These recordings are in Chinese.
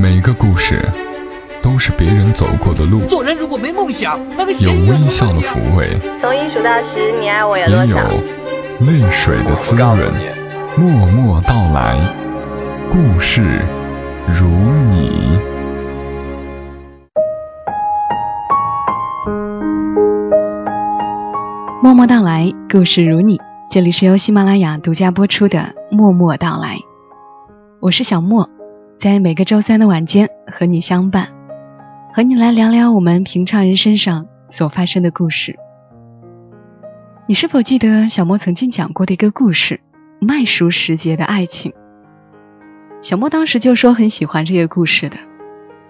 每个故事都是别人走过的路，做人如果没梦想，那个有微笑的抚慰，从一数到十，你爱我有也有？泪水的滋润。默默到来，故事如你。默默到来，故事如你。这里是由喜马拉雅独家播出的《默默到来》，我是小莫，在每个周三的晚间和你相伴，和你来聊聊我们平常人身上所发生的故事。你是否记得小莫曾经讲过的一个故事《麦熟时节的爱情》？小莫当时就说很喜欢这个故事的。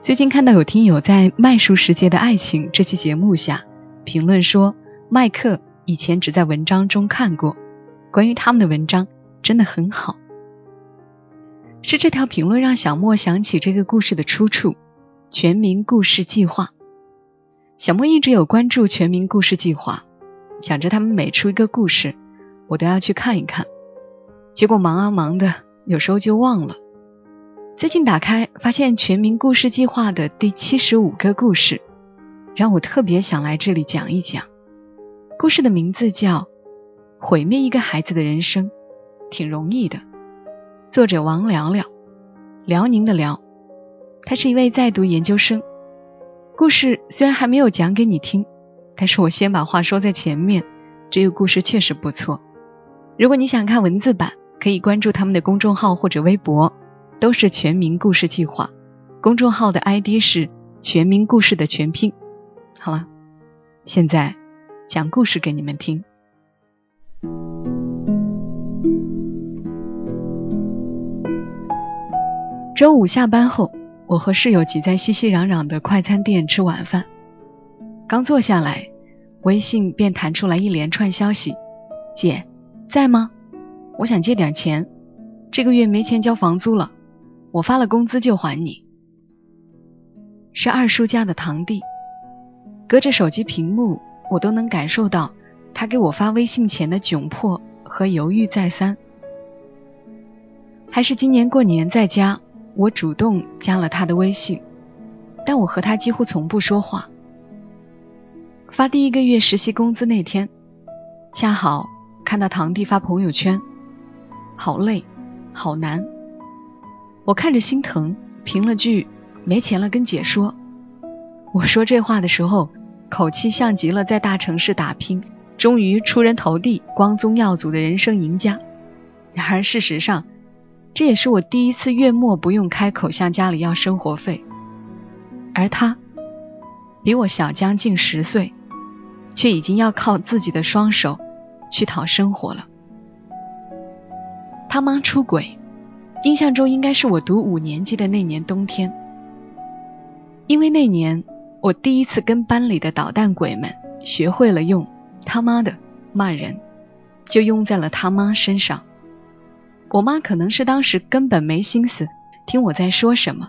最近看到有听友在《麦熟时节的爱情》这期节目下评论说，麦克以前只在文章中看过，关于他们的文章真的很好。是这条评论让小莫想起这个故事的出处——全民故事计划。小莫一直有关注全民故事计划，想着他们每出一个故事，我都要去看一看。结果忙啊忙的，有时候就忘了。最近打开发现全民故事计划的第七十五个故事，让我特别想来这里讲一讲。故事的名字叫《毁灭一个孩子的人生》，挺容易的。作者王聊聊，辽宁的辽，他是一位在读研究生。故事虽然还没有讲给你听，但是我先把话说在前面，这个故事确实不错。如果你想看文字版，可以关注他们的公众号或者微博，都是全民故事计划。公众号的 ID 是全民故事的全拼。好了，现在。讲故事给你们听。周五下班后，我和室友挤在熙熙攘攘的快餐店吃晚饭。刚坐下来，微信便弹出来一连串消息：“姐，在吗？我想借点钱，这个月没钱交房租了，我发了工资就还你。”是二叔家的堂弟，隔着手机屏幕。我都能感受到他给我发微信前的窘迫和犹豫再三。还是今年过年在家，我主动加了他的微信，但我和他几乎从不说话。发第一个月实习工资那天，恰好看到堂弟发朋友圈，好累，好难。我看着心疼，评了句没钱了，跟姐说。我说这话的时候。口气像极了在大城市打拼，终于出人头地、光宗耀祖的人生赢家。然而事实上，这也是我第一次月末不用开口向家里要生活费。而他比我小将近十岁，却已经要靠自己的双手去讨生活了。他妈出轨，印象中应该是我读五年级的那年冬天，因为那年。我第一次跟班里的捣蛋鬼们学会了用他妈的骂人，就用在了他妈身上。我妈可能是当时根本没心思听我在说什么，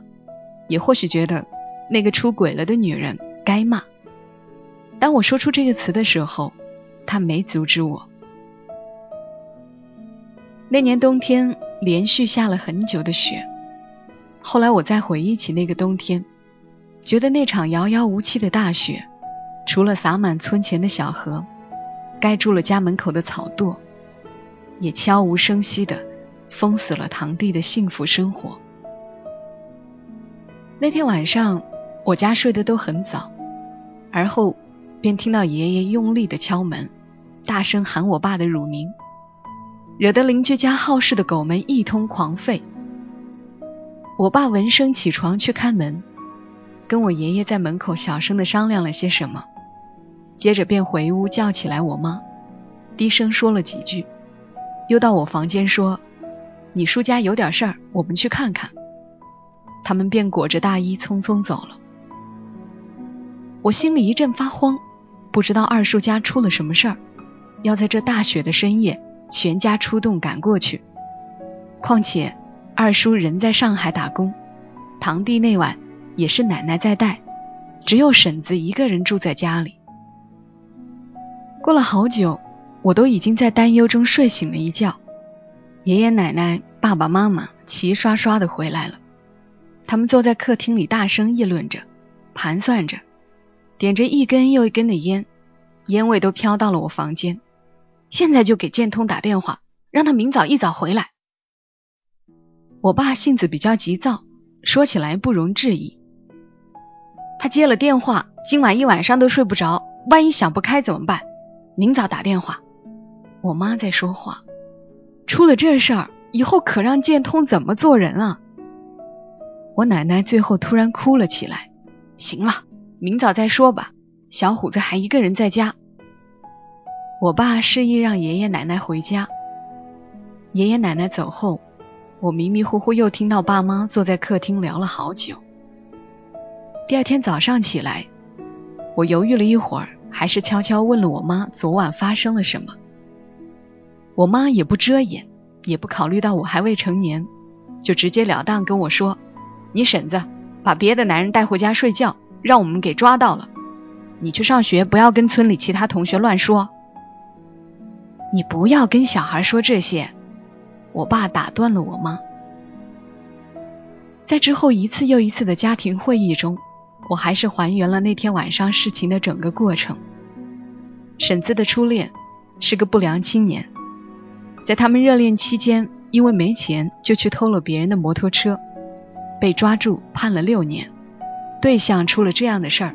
也或许觉得那个出轨了的女人该骂。当我说出这个词的时候，她没阻止我。那年冬天连续下了很久的雪，后来我再回忆起那个冬天。觉得那场遥遥无期的大雪，除了洒满村前的小河，盖住了家门口的草垛，也悄无声息的封死了堂弟的幸福生活。那天晚上，我家睡得都很早，而后便听到爷爷用力的敲门，大声喊我爸的乳名，惹得邻居家好事的狗们一通狂吠。我爸闻声起床去开门。跟我爷爷在门口小声的商量了些什么，接着便回屋叫起来我妈，低声说了几句，又到我房间说：“你叔家有点事儿，我们去看看。”他们便裹着大衣匆匆走了。我心里一阵发慌，不知道二叔家出了什么事儿，要在这大雪的深夜全家出动赶过去。况且二叔人在上海打工，堂弟那晚。也是奶奶在带，只有婶子一个人住在家里。过了好久，我都已经在担忧中睡醒了一觉。爷爷奶奶、爸爸妈妈齐刷刷的回来了，他们坐在客厅里大声议论着，盘算着，点着一根又一根的烟，烟味都飘到了我房间。现在就给建通打电话，让他明早一早回来。我爸性子比较急躁，说起来不容置疑。他接了电话，今晚一晚上都睡不着，万一想不开怎么办？明早打电话。我妈在说话，出了这事儿以后可让建通怎么做人啊？我奶奶最后突然哭了起来。行了，明早再说吧。小虎子还一个人在家。我爸示意让爷爷奶奶回家。爷爷奶奶走后，我迷迷糊糊又听到爸妈坐在客厅聊了好久。第二天早上起来，我犹豫了一会儿，还是悄悄问了我妈昨晚发生了什么。我妈也不遮掩，也不考虑到我还未成年，就直截了当跟我说：“你婶子把别的男人带回家睡觉，让我们给抓到了。你去上学，不要跟村里其他同学乱说。”你不要跟小孩说这些，我爸打断了我妈。在之后一次又一次的家庭会议中，我还是还原了那天晚上事情的整个过程。婶子的初恋是个不良青年，在他们热恋期间，因为没钱就去偷了别人的摩托车，被抓住判了六年。对象出了这样的事儿，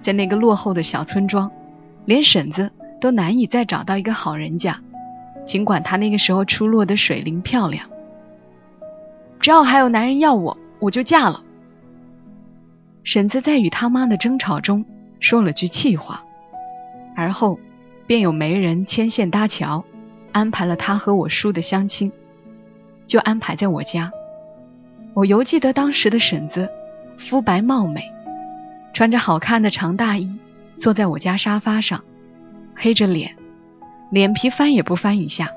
在那个落后的小村庄，连婶子。都难以再找到一个好人家，尽管她那个时候出落的水灵漂亮。只要还有男人要我，我就嫁了。婶子在与他妈的争吵中说了句气话，而后便有媒人牵线搭桥，安排了他和我叔的相亲，就安排在我家。我犹记得当时的婶子肤白貌美，穿着好看的长大衣，坐在我家沙发上。黑着脸，脸皮翻也不翻一下。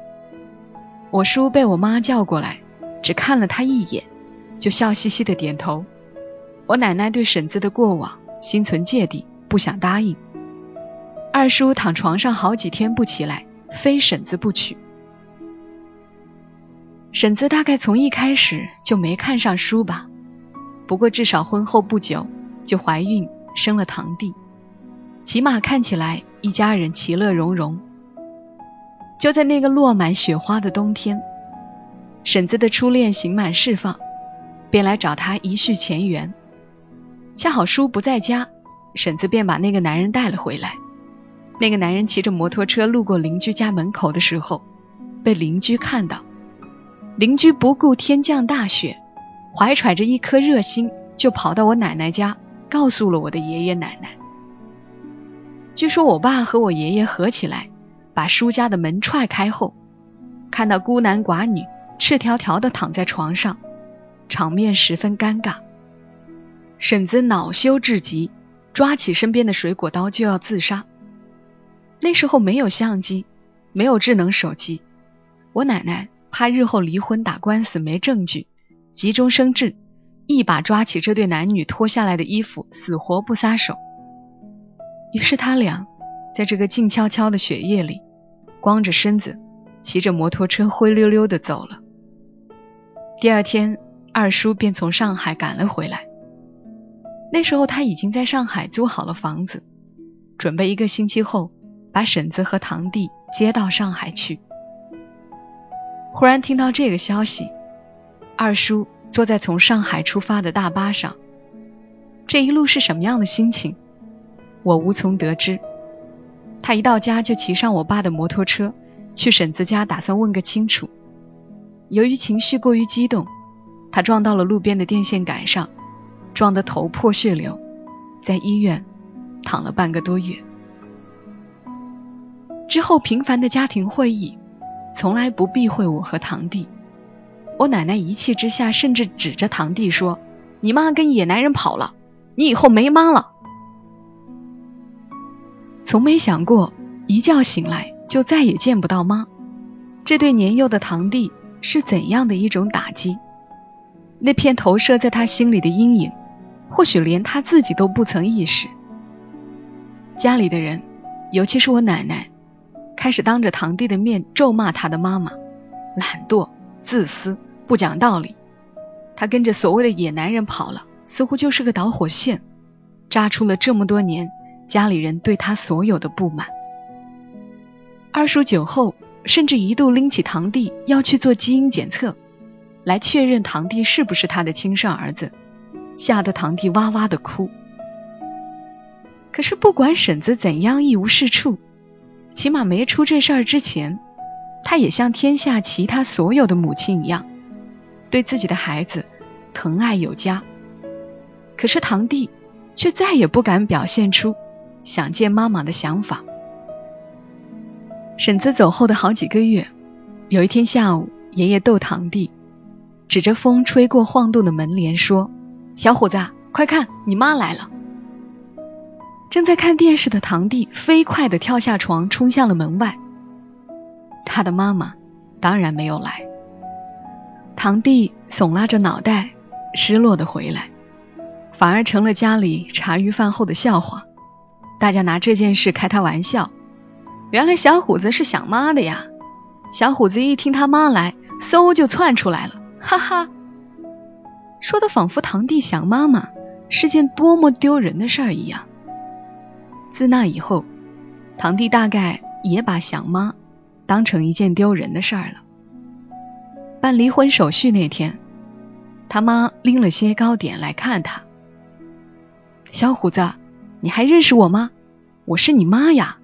我叔被我妈叫过来，只看了他一眼，就笑嘻嘻的点头。我奶奶对婶子的过往心存芥蒂，不想答应。二叔躺床上好几天不起来，非婶子不娶。婶子大概从一开始就没看上叔吧，不过至少婚后不久就怀孕生了堂弟，起码看起来。一家人其乐融融。就在那个落满雪花的冬天，婶子的初恋刑满释放，便来找他一叙前缘。恰好叔不在家，婶子便把那个男人带了回来。那个男人骑着摩托车路过邻居家门口的时候，被邻居看到。邻居不顾天降大雪，怀揣着一颗热心，就跑到我奶奶家，告诉了我的爷爷奶奶。据说我爸和我爷爷合起来，把叔家的门踹开后，看到孤男寡女赤条条的躺在床上，场面十分尴尬。婶子恼羞至极，抓起身边的水果刀就要自杀。那时候没有相机，没有智能手机，我奶奶怕日后离婚打官司没证据，急中生智，一把抓起这对男女脱下来的衣服，死活不撒手。于是他俩在这个静悄悄的雪夜里，光着身子，骑着摩托车灰溜溜的走了。第二天，二叔便从上海赶了回来。那时候他已经在上海租好了房子，准备一个星期后把婶子和堂弟接到上海去。忽然听到这个消息，二叔坐在从上海出发的大巴上，这一路是什么样的心情？我无从得知，他一到家就骑上我爸的摩托车，去婶子家，打算问个清楚。由于情绪过于激动，他撞到了路边的电线杆上，撞得头破血流，在医院躺了半个多月。之后频繁的家庭会议，从来不避讳我和堂弟。我奶奶一气之下，甚至指着堂弟说：“你妈跟野男人跑了，你以后没妈了。”从没想过一觉醒来就再也见不到妈，这对年幼的堂弟是怎样的一种打击？那片投射在他心里的阴影，或许连他自己都不曾意识。家里的人，尤其是我奶奶，开始当着堂弟的面咒骂他的妈妈：懒惰、自私、不讲道理。他跟着所谓的野男人跑了，似乎就是个导火线，扎出了这么多年家里人对他所有的不满。二叔酒后，甚至一度拎起堂弟要去做基因检测，来确认堂弟是不是他的亲生儿子，吓得堂弟哇哇的哭。可是不管婶子怎样一无是处，起码没出这事儿之前，她也像天下其他所有的母亲一样，对自己的孩子疼爱有加。可是堂弟却再也不敢表现出想见妈妈的想法。婶子走后的好几个月，有一天下午，爷爷逗堂弟，指着风吹过晃动的门帘说：“小伙子，快看，你妈来了。”正在看电视的堂弟飞快地跳下床，冲向了门外。他的妈妈当然没有来。堂弟耸拉着脑袋，失落地回来，反而成了家里茶余饭后的笑话。大家拿这件事开他玩笑。原来小虎子是想妈的呀！小虎子一听他妈来，嗖就窜出来了，哈哈，说的仿佛堂弟想妈妈是件多么丢人的事儿一样。自那以后，堂弟大概也把想妈当成一件丢人的事儿了。办离婚手续那天，他妈拎了些糕点来看他。小虎子，你还认识我吗？我是你妈呀！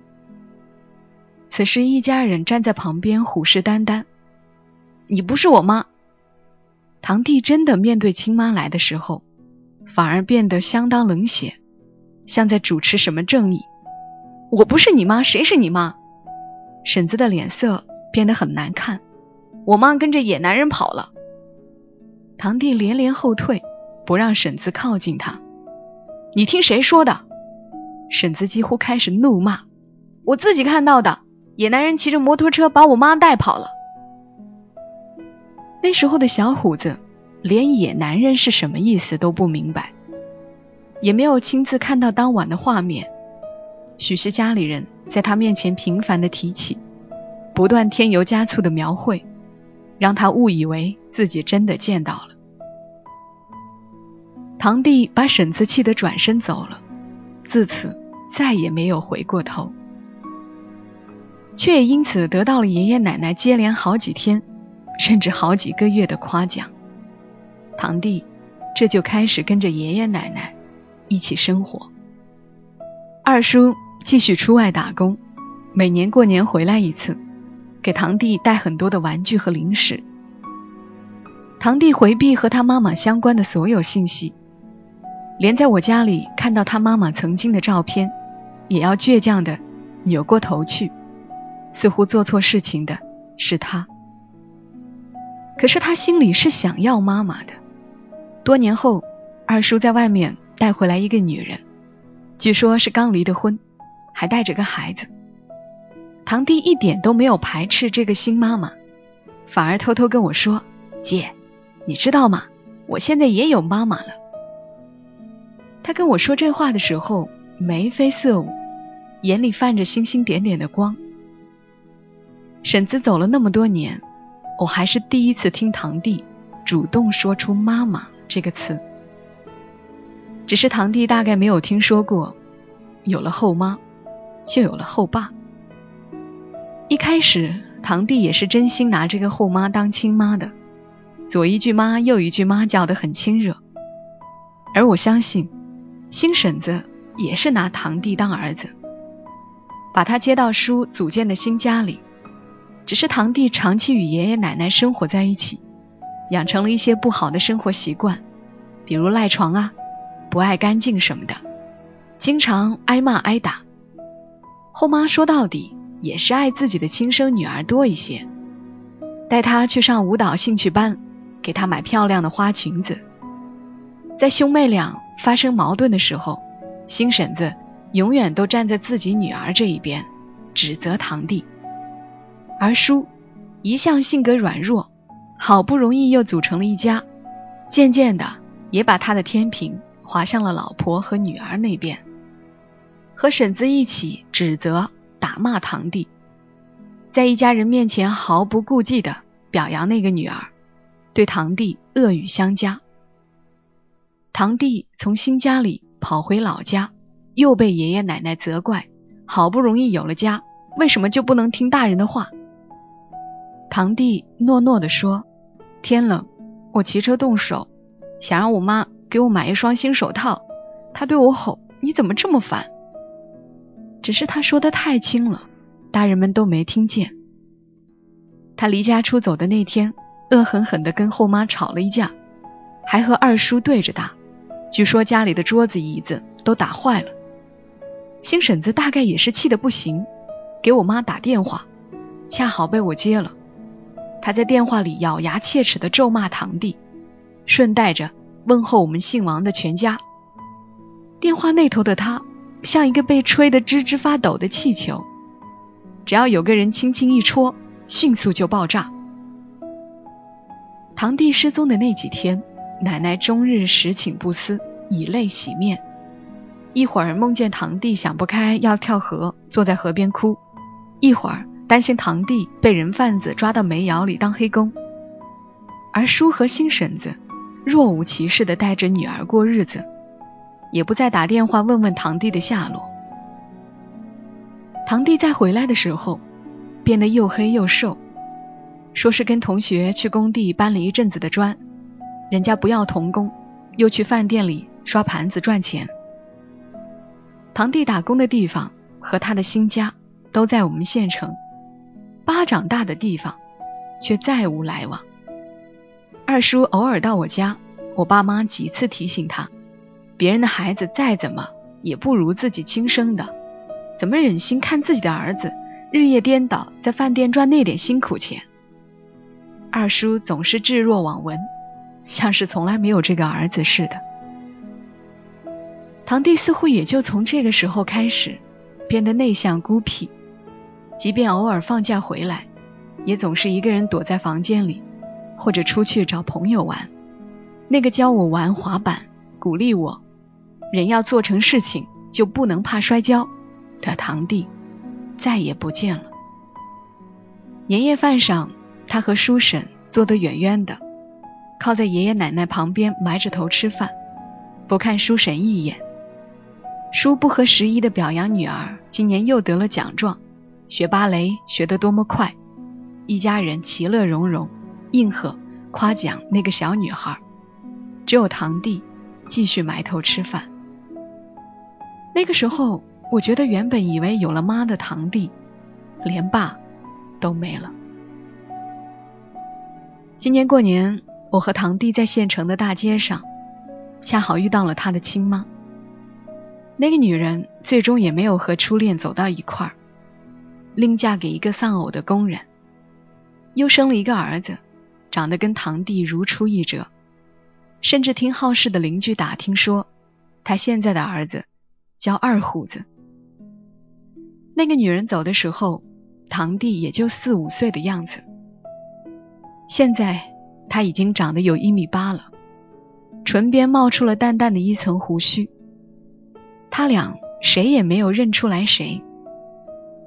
此时一家人站在旁边虎视眈眈。你不是我妈。堂弟真的面对亲妈来的时候，反而变得相当冷血。像在主持什么正义？我不是你妈，谁是你妈？婶子的脸色变得很难看。我妈跟着野男人跑了。堂弟连连后退，不让婶子靠近他。你听谁说的？婶子几乎开始怒骂。我自己看到的，野男人骑着摩托车把我妈带跑了。那时候的小虎子，连野男人是什么意思都不明白。也没有亲自看到当晚的画面，许是家里人在他面前频繁的提起，不断添油加醋的描绘，让他误以为自己真的见到了。堂弟把婶子气得转身走了，自此再也没有回过头，却也因此得到了爷爷奶奶接连好几天，甚至好几个月的夸奖。堂弟这就开始跟着爷爷奶奶。一起生活。二叔继续出外打工，每年过年回来一次，给堂弟带很多的玩具和零食。堂弟回避和他妈妈相关的所有信息，连在我家里看到他妈妈曾经的照片，也要倔强的扭过头去，似乎做错事情的是他。可是他心里是想要妈妈的。多年后，二叔在外面。带回来一个女人，据说是刚离的婚，还带着个孩子。堂弟一点都没有排斥这个新妈妈，反而偷偷跟我说：“姐，你知道吗？我现在也有妈妈了。”他跟我说这话的时候，眉飞色舞，眼里泛着星星点点的光。婶子走了那么多年，我还是第一次听堂弟主动说出“妈妈”这个词。只是堂弟大概没有听说过，有了后妈，就有了后爸。一开始，堂弟也是真心拿这个后妈当亲妈的，左一句妈，右一句妈，叫得很亲热。而我相信，新婶子也是拿堂弟当儿子，把他接到叔组建的新家里。只是堂弟长期与爷爷奶奶生活在一起，养成了一些不好的生活习惯，比如赖床啊。不爱干净什么的，经常挨骂挨打。后妈说到底也是爱自己的亲生女儿多一些，带她去上舞蹈兴趣班，给她买漂亮的花裙子。在兄妹俩发生矛盾的时候，新婶子永远都站在自己女儿这一边，指责堂弟。而叔一向性格软弱，好不容易又组成了一家，渐渐的也把他的天平。滑向了老婆和女儿那边，和婶子一起指责、打骂堂弟，在一家人面前毫不顾忌的表扬那个女儿，对堂弟恶语相加。堂弟从新家里跑回老家，又被爷爷奶奶责怪，好不容易有了家，为什么就不能听大人的话？堂弟诺诺地说：“天冷，我骑车动手，想让我妈给我买一双新手套。他对我吼：‘你怎么这么烦？’只是他说的太轻了，大人们都没听见。他离家出走的那天，恶狠狠地跟后妈吵了一架，还和二叔对着打。据说家里的桌子椅子都打坏了。新婶子大概也是气得不行，给我妈打电话，恰好被我接了。他在电话里咬牙切齿地咒骂堂弟，顺带着问候我们姓王的全家。电话那头的他像一个被吹得吱吱发抖的气球，只要有个人轻轻一戳，迅速就爆炸。堂弟失踪的那几天，奶奶终日食寝不思，以泪洗面。一会儿梦见堂弟想不开要跳河，坐在河边哭；一会儿。担心堂弟被人贩子抓到煤窑里当黑工，而叔和新婶子若无其事地带着女儿过日子，也不再打电话问问堂弟的下落。堂弟再回来的时候，变得又黑又瘦，说是跟同学去工地搬了一阵子的砖，人家不要童工，又去饭店里刷盘子赚钱。堂弟打工的地方和他的新家都在我们县城。巴掌大的地方，却再无来往。二叔偶尔到我家，我爸妈几次提醒他，别人的孩子再怎么也不如自己亲生的，怎么忍心看自己的儿子日夜颠倒在饭店赚那点辛苦钱？二叔总是置若罔闻，像是从来没有这个儿子似的。堂弟似乎也就从这个时候开始，变得内向孤僻。即便偶尔放假回来，也总是一个人躲在房间里，或者出去找朋友玩。那个教我玩滑板、鼓励我“人要做成事情就不能怕摔跤”的堂弟，再也不见了。年夜饭上，他和叔婶坐得远远的，靠在爷爷奶奶旁边埋着头吃饭，不看叔婶一眼。叔不合时宜的表扬女儿今年又得了奖状。学芭蕾学得多么快，一家人其乐融融，应和夸奖那个小女孩。只有堂弟继续埋头吃饭。那个时候，我觉得原本以为有了妈的堂弟，连爸都没了。今年过年，我和堂弟在县城的大街上，恰好遇到了他的亲妈。那个女人最终也没有和初恋走到一块儿。另嫁给一个丧偶的工人，又生了一个儿子，长得跟堂弟如出一辙，甚至听好事的邻居打听说，他现在的儿子叫二虎子。那个女人走的时候，堂弟也就四五岁的样子，现在他已经长得有一米八了，唇边冒出了淡淡的一层胡须。他俩谁也没有认出来谁。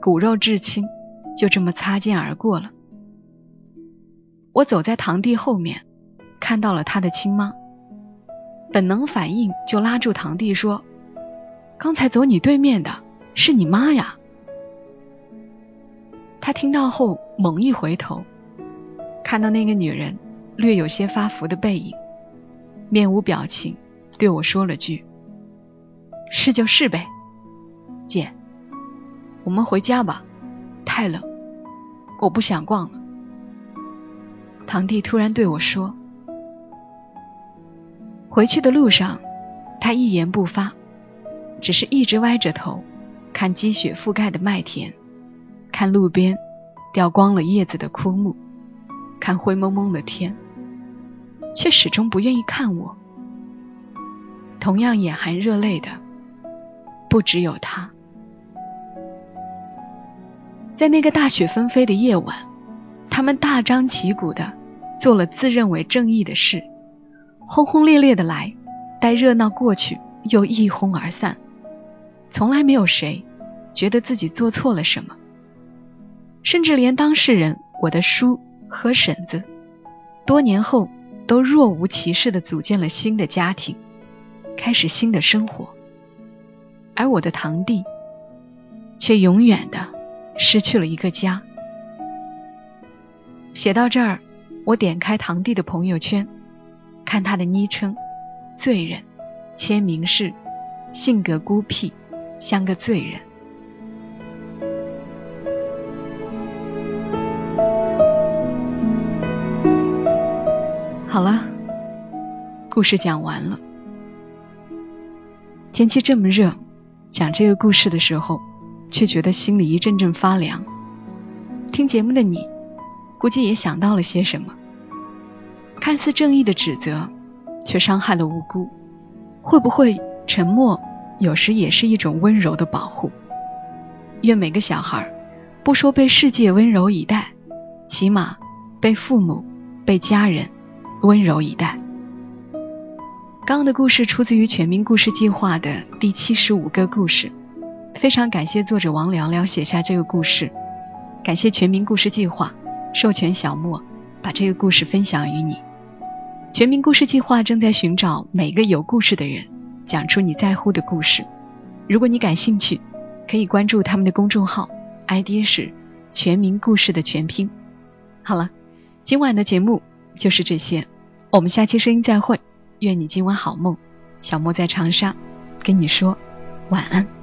骨肉至亲，就这么擦肩而过了。我走在堂弟后面，看到了他的亲妈，本能反应就拉住堂弟说：“刚才走你对面的是你妈呀！”他听到后猛一回头，看到那个女人略有些发福的背影，面无表情对我说了句：“是就是呗，姐。”我们回家吧，太冷，我不想逛了。堂弟突然对我说：“回去的路上，他一言不发，只是一直歪着头，看积雪覆盖的麦田，看路边掉光了叶子的枯木，看灰蒙蒙的天，却始终不愿意看我。同样眼含热泪的，不只有他。”在那个大雪纷飞的夜晚，他们大张旗鼓的做了自认为正义的事，轰轰烈烈的来，待热闹过去又一哄而散，从来没有谁觉得自己做错了什么，甚至连当事人我的叔和婶子，多年后都若无其事的组建了新的家庭，开始新的生活，而我的堂弟却永远的失去了一个家。写到这儿，我点开堂弟的朋友圈，看他的昵称“罪人”，签名是“性格孤僻，像个罪人”。好了，故事讲完了。天气这么热，讲这个故事的时候，却觉得心里一阵阵发凉。听节目的你，估计也想到了些什么。看似正义的指责，却伤害了无辜。会不会沉默，有时也是一种温柔的保护？愿每个小孩，不说被世界温柔以待，起码被父母、被家人。温柔以待。刚刚的故事出自于《全民故事计划》的第七十五个故事，非常感谢作者王聊聊写下这个故事，感谢《全民故事计划》授权小莫把这个故事分享于你。《全民故事计划》正在寻找每个有故事的人，讲出你在乎的故事。如果你感兴趣，可以关注他们的公众号，ID 是“全民故事”的全拼。好了，今晚的节目。就是这些，我们下期声音再会，愿你今晚好梦。小莫在长沙，跟你说晚安。